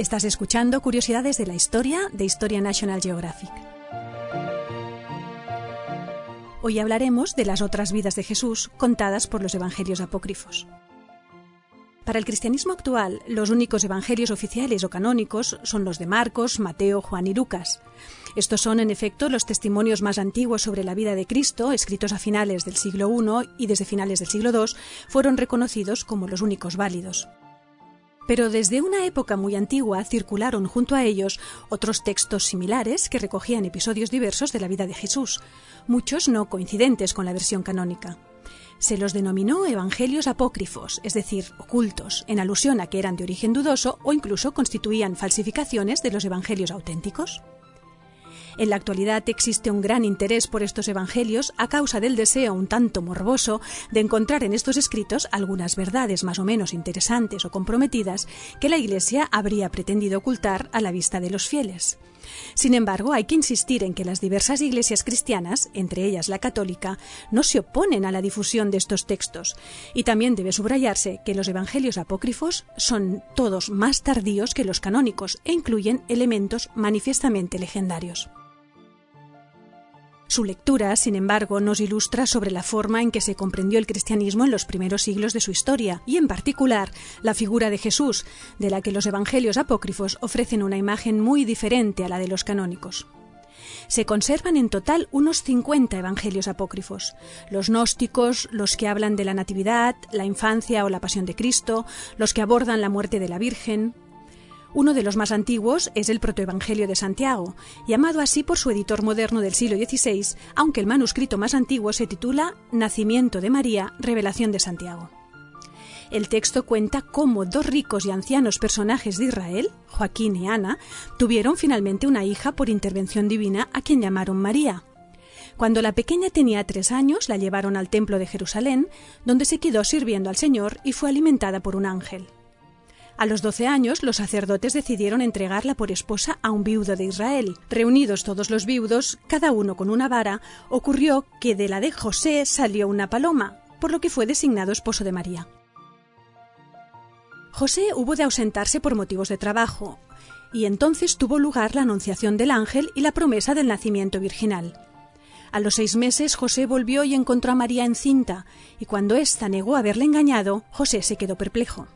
Estás escuchando Curiosidades de la Historia de Historia National Geographic. Hoy hablaremos de las otras vidas de Jesús contadas por los Evangelios apócrifos. Para el cristianismo actual, los únicos evangelios oficiales o canónicos son los de Marcos, Mateo, Juan y Lucas. Estos son, en efecto, los testimonios más antiguos sobre la vida de Cristo, escritos a finales del siglo I y desde finales del siglo II, fueron reconocidos como los únicos válidos. Pero desde una época muy antigua circularon junto a ellos otros textos similares que recogían episodios diversos de la vida de Jesús, muchos no coincidentes con la versión canónica. Se los denominó evangelios apócrifos, es decir, ocultos, en alusión a que eran de origen dudoso o incluso constituían falsificaciones de los evangelios auténticos. En la actualidad existe un gran interés por estos evangelios a causa del deseo un tanto morboso de encontrar en estos escritos algunas verdades más o menos interesantes o comprometidas que la Iglesia habría pretendido ocultar a la vista de los fieles. Sin embargo, hay que insistir en que las diversas iglesias cristianas, entre ellas la católica, no se oponen a la difusión de estos textos, y también debe subrayarse que los evangelios apócrifos son todos más tardíos que los canónicos e incluyen elementos manifiestamente legendarios. Su lectura, sin embargo, nos ilustra sobre la forma en que se comprendió el cristianismo en los primeros siglos de su historia, y en particular la figura de Jesús, de la que los evangelios apócrifos ofrecen una imagen muy diferente a la de los canónicos. Se conservan en total unos 50 evangelios apócrifos, los gnósticos, los que hablan de la Natividad, la infancia o la pasión de Cristo, los que abordan la muerte de la Virgen, uno de los más antiguos es el Protoevangelio de Santiago, llamado así por su editor moderno del siglo XVI, aunque el manuscrito más antiguo se titula Nacimiento de María, Revelación de Santiago. El texto cuenta cómo dos ricos y ancianos personajes de Israel, Joaquín y Ana, tuvieron finalmente una hija por intervención divina a quien llamaron María. Cuando la pequeña tenía tres años, la llevaron al templo de Jerusalén, donde se quedó sirviendo al Señor y fue alimentada por un ángel. A los doce años, los sacerdotes decidieron entregarla por esposa a un viudo de Israel. Reunidos todos los viudos, cada uno con una vara, ocurrió que de la de José salió una paloma, por lo que fue designado esposo de María. José hubo de ausentarse por motivos de trabajo, y entonces tuvo lugar la anunciación del ángel y la promesa del nacimiento virginal. A los seis meses José volvió y encontró a María encinta, y cuando ésta negó haberle engañado, José se quedó perplejo.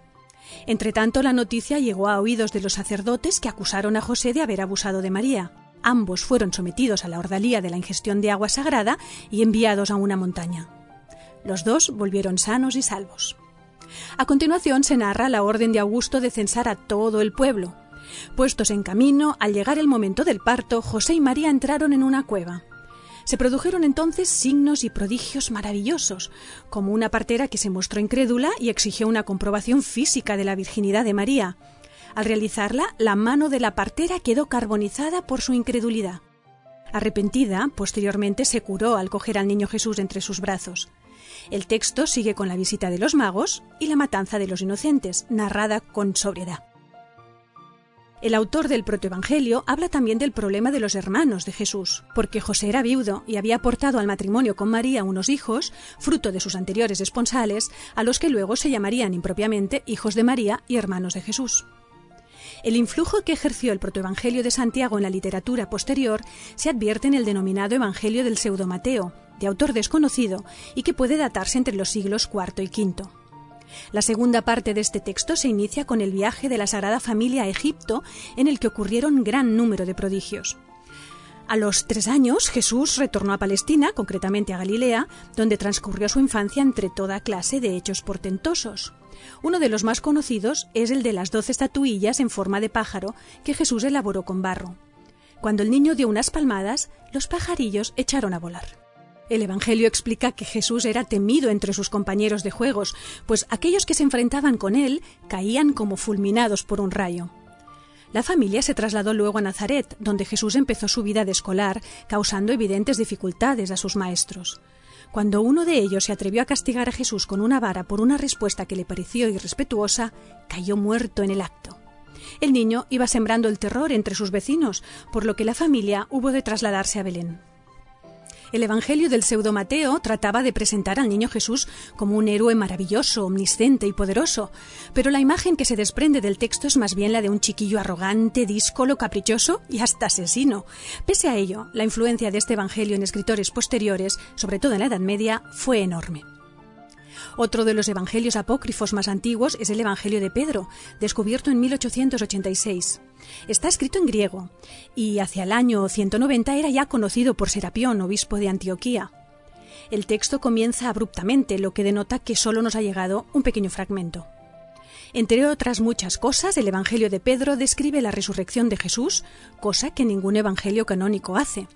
Entretanto, la noticia llegó a oídos de los sacerdotes que acusaron a José de haber abusado de María. Ambos fueron sometidos a la ordalía de la ingestión de agua sagrada y enviados a una montaña. Los dos volvieron sanos y salvos. A continuación se narra la orden de Augusto de censar a todo el pueblo. Puestos en camino, al llegar el momento del parto, José y María entraron en una cueva. Se produjeron entonces signos y prodigios maravillosos, como una partera que se mostró incrédula y exigió una comprobación física de la virginidad de María. Al realizarla, la mano de la partera quedó carbonizada por su incredulidad. Arrepentida, posteriormente se curó al coger al niño Jesús entre sus brazos. El texto sigue con la visita de los magos y la matanza de los inocentes, narrada con sobriedad. El autor del protoevangelio habla también del problema de los hermanos de Jesús, porque José era viudo y había aportado al matrimonio con María unos hijos, fruto de sus anteriores esponsales, a los que luego se llamarían impropiamente hijos de María y hermanos de Jesús. El influjo que ejerció el protoevangelio de Santiago en la literatura posterior se advierte en el denominado Evangelio del Pseudo Mateo, de autor desconocido y que puede datarse entre los siglos IV y V. La segunda parte de este texto se inicia con el viaje de la Sagrada Familia a Egipto, en el que ocurrieron gran número de prodigios. A los tres años Jesús retornó a Palestina, concretamente a Galilea, donde transcurrió su infancia entre toda clase de hechos portentosos. Uno de los más conocidos es el de las doce estatuillas en forma de pájaro que Jesús elaboró con barro. Cuando el niño dio unas palmadas, los pajarillos echaron a volar. El Evangelio explica que Jesús era temido entre sus compañeros de juegos, pues aquellos que se enfrentaban con él caían como fulminados por un rayo. La familia se trasladó luego a Nazaret, donde Jesús empezó su vida de escolar, causando evidentes dificultades a sus maestros. Cuando uno de ellos se atrevió a castigar a Jesús con una vara por una respuesta que le pareció irrespetuosa, cayó muerto en el acto. El niño iba sembrando el terror entre sus vecinos, por lo que la familia hubo de trasladarse a Belén. El Evangelio del pseudo Mateo trataba de presentar al niño Jesús como un héroe maravilloso, omnisciente y poderoso, pero la imagen que se desprende del texto es más bien la de un chiquillo arrogante, díscolo, caprichoso y hasta asesino. Pese a ello, la influencia de este Evangelio en escritores posteriores, sobre todo en la Edad Media, fue enorme. Otro de los evangelios apócrifos más antiguos es el Evangelio de Pedro, descubierto en 1886. Está escrito en griego y hacia el año 190 era ya conocido por Serapión, obispo de Antioquía. El texto comienza abruptamente, lo que denota que solo nos ha llegado un pequeño fragmento. Entre otras muchas cosas, el Evangelio de Pedro describe la resurrección de Jesús, cosa que ningún Evangelio canónico hace.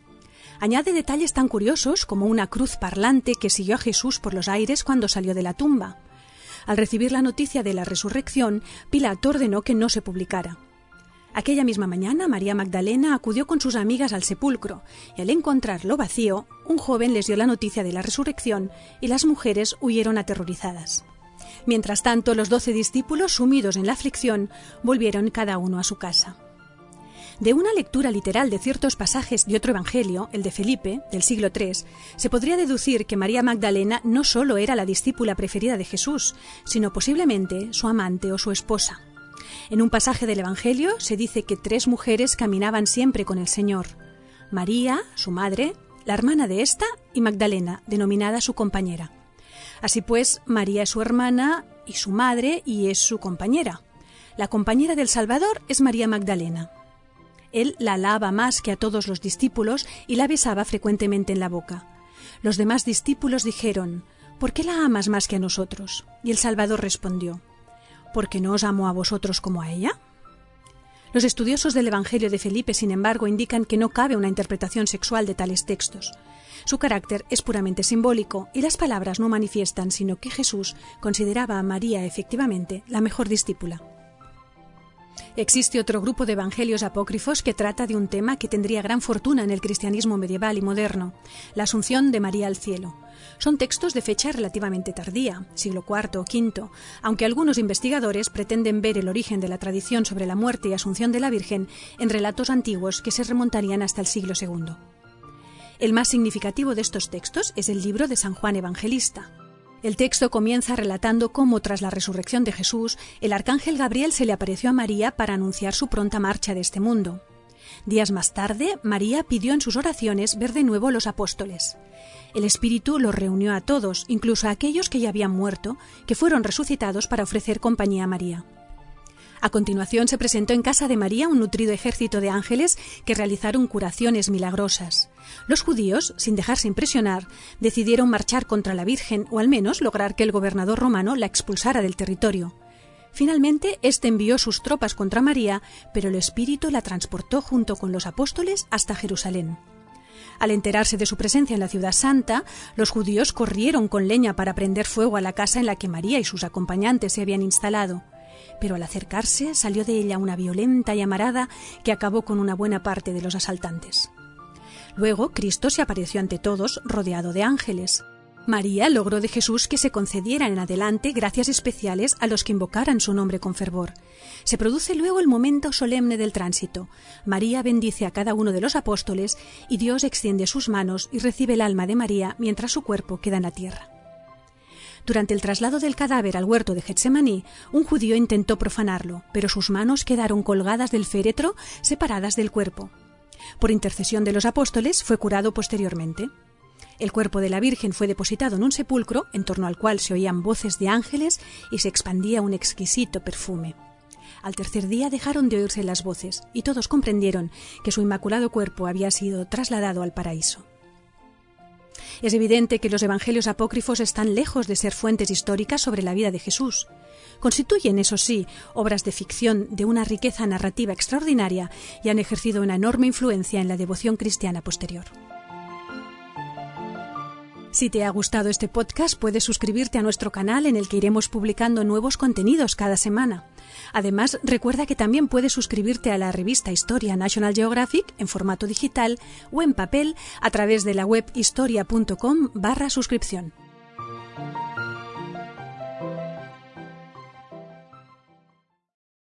Añade detalles tan curiosos como una cruz parlante que siguió a Jesús por los aires cuando salió de la tumba. Al recibir la noticia de la resurrección, Pilato ordenó que no se publicara. Aquella misma mañana, María Magdalena acudió con sus amigas al sepulcro, y al encontrarlo vacío, un joven les dio la noticia de la resurrección y las mujeres huyeron aterrorizadas. Mientras tanto, los doce discípulos, sumidos en la aflicción, volvieron cada uno a su casa. De una lectura literal de ciertos pasajes de otro Evangelio, el de Felipe, del siglo III, se podría deducir que María Magdalena no solo era la discípula preferida de Jesús, sino posiblemente su amante o su esposa. En un pasaje del Evangelio se dice que tres mujeres caminaban siempre con el Señor. María, su madre, la hermana de esta y Magdalena, denominada su compañera. Así pues, María es su hermana y su madre y es su compañera. La compañera del Salvador es María Magdalena. Él la alaba más que a todos los discípulos y la besaba frecuentemente en la boca. Los demás discípulos dijeron, ¿Por qué la amas más que a nosotros? Y el Salvador respondió, ¿Porque no os amo a vosotros como a ella? Los estudiosos del Evangelio de Felipe, sin embargo, indican que no cabe una interpretación sexual de tales textos. Su carácter es puramente simbólico y las palabras no manifiestan sino que Jesús consideraba a María efectivamente la mejor discípula. Existe otro grupo de evangelios apócrifos que trata de un tema que tendría gran fortuna en el cristianismo medieval y moderno, la asunción de María al cielo. Son textos de fecha relativamente tardía, siglo IV o V, aunque algunos investigadores pretenden ver el origen de la tradición sobre la muerte y asunción de la Virgen en relatos antiguos que se remontarían hasta el siglo II. El más significativo de estos textos es el libro de San Juan Evangelista. El texto comienza relatando cómo tras la resurrección de Jesús, el arcángel Gabriel se le apareció a María para anunciar su pronta marcha de este mundo. Días más tarde, María pidió en sus oraciones ver de nuevo los apóstoles. El Espíritu los reunió a todos, incluso a aquellos que ya habían muerto, que fueron resucitados para ofrecer compañía a María. A continuación se presentó en casa de María un nutrido ejército de ángeles que realizaron curaciones milagrosas. Los judíos, sin dejarse impresionar, decidieron marchar contra la Virgen o al menos lograr que el gobernador romano la expulsara del territorio. Finalmente, éste envió sus tropas contra María, pero el Espíritu la transportó junto con los apóstoles hasta Jerusalén. Al enterarse de su presencia en la ciudad santa, los judíos corrieron con leña para prender fuego a la casa en la que María y sus acompañantes se habían instalado pero al acercarse salió de ella una violenta llamarada que acabó con una buena parte de los asaltantes. Luego Cristo se apareció ante todos rodeado de ángeles. María logró de Jesús que se concedieran en adelante gracias especiales a los que invocaran su nombre con fervor. Se produce luego el momento solemne del tránsito. María bendice a cada uno de los apóstoles y Dios extiende sus manos y recibe el alma de María mientras su cuerpo queda en la tierra. Durante el traslado del cadáver al huerto de Getsemaní, un judío intentó profanarlo, pero sus manos quedaron colgadas del féretro, separadas del cuerpo. Por intercesión de los apóstoles fue curado posteriormente. El cuerpo de la Virgen fue depositado en un sepulcro en torno al cual se oían voces de ángeles y se expandía un exquisito perfume. Al tercer día dejaron de oírse las voces y todos comprendieron que su inmaculado cuerpo había sido trasladado al paraíso. Es evidente que los evangelios apócrifos están lejos de ser fuentes históricas sobre la vida de Jesús. Constituyen, eso sí, obras de ficción de una riqueza narrativa extraordinaria y han ejercido una enorme influencia en la devoción cristiana posterior. Si te ha gustado este podcast, puedes suscribirte a nuestro canal en el que iremos publicando nuevos contenidos cada semana. Además, recuerda que también puedes suscribirte a la revista Historia National Geographic en formato digital o en papel a través de la web historia.com barra suscripción.